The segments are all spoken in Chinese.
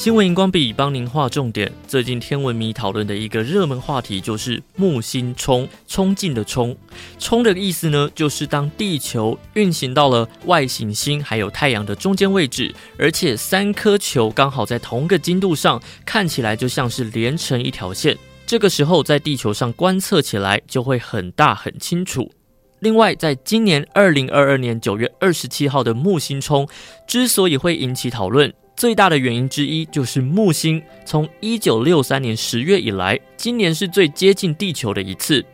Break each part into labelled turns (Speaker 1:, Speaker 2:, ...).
Speaker 1: 新闻荧光笔帮您画重点。最近天文迷讨论的一个热门话题就是木星冲，冲进的冲。冲的意思呢，就是当地球运行到了外行星还有太阳的中间位置，而且三颗球刚好在同个经度上，看起来就像是连成一条线。这个时候在地球上观测起来就会很大很清楚。另外，在今年二零二二年九月二十七号的木星冲之所以会引起讨论，最大的原因之一就是木星从一九六三年十月以来，今年是最接近地球的一次。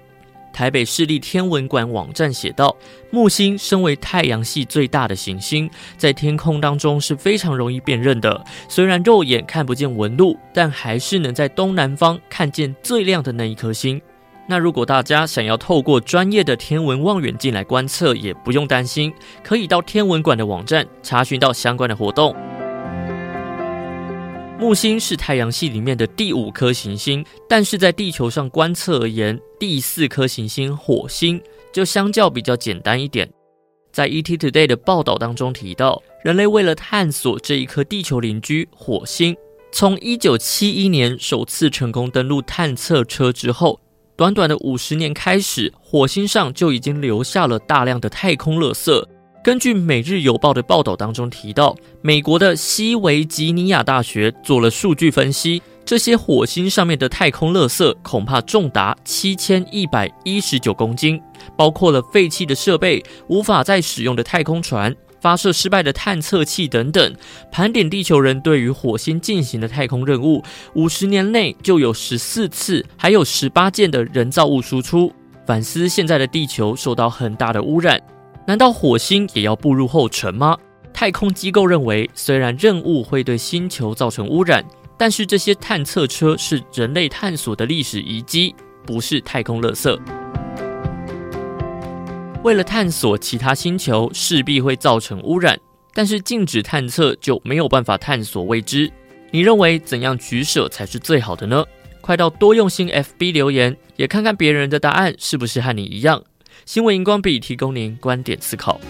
Speaker 1: 台北市立天文馆网站写道，木星身为太阳系最大的行星，在天空当中是非常容易辨认的。虽然肉眼看不见纹路，但还是能在东南方看见最亮的那一颗星。那如果大家想要透过专业的天文望远镜来观测，也不用担心，可以到天文馆的网站查询到相关的活动。木星是太阳系里面的第五颗行星，但是在地球上观测而言，第四颗行星火星就相较比较简单一点。在 ET Today 的报道当中提到，人类为了探索这一颗地球邻居火星，从1971年首次成功登陆探测车之后。短短的五十年开始，火星上就已经留下了大量的太空垃圾。根据《每日邮报》的报道当中提到，美国的西维吉尼亚大学做了数据分析，这些火星上面的太空垃圾恐怕重达七千一百一十九公斤，包括了废弃的设备、无法再使用的太空船。发射失败的探测器等等，盘点地球人对于火星进行的太空任务，五十年内就有十四次，还有十八件的人造物输出。反思现在的地球受到很大的污染，难道火星也要步入后尘吗？太空机构认为，虽然任务会对星球造成污染，但是这些探测车是人类探索的历史遗迹，不是太空垃圾。为了探索其他星球，势必会造成污染，但是禁止探测就没有办法探索未知。你认为怎样取舍才是最好的呢？快到多用心 FB 留言，也看看别人的答案是不是和你一样。新闻荧光笔提供您观点思考。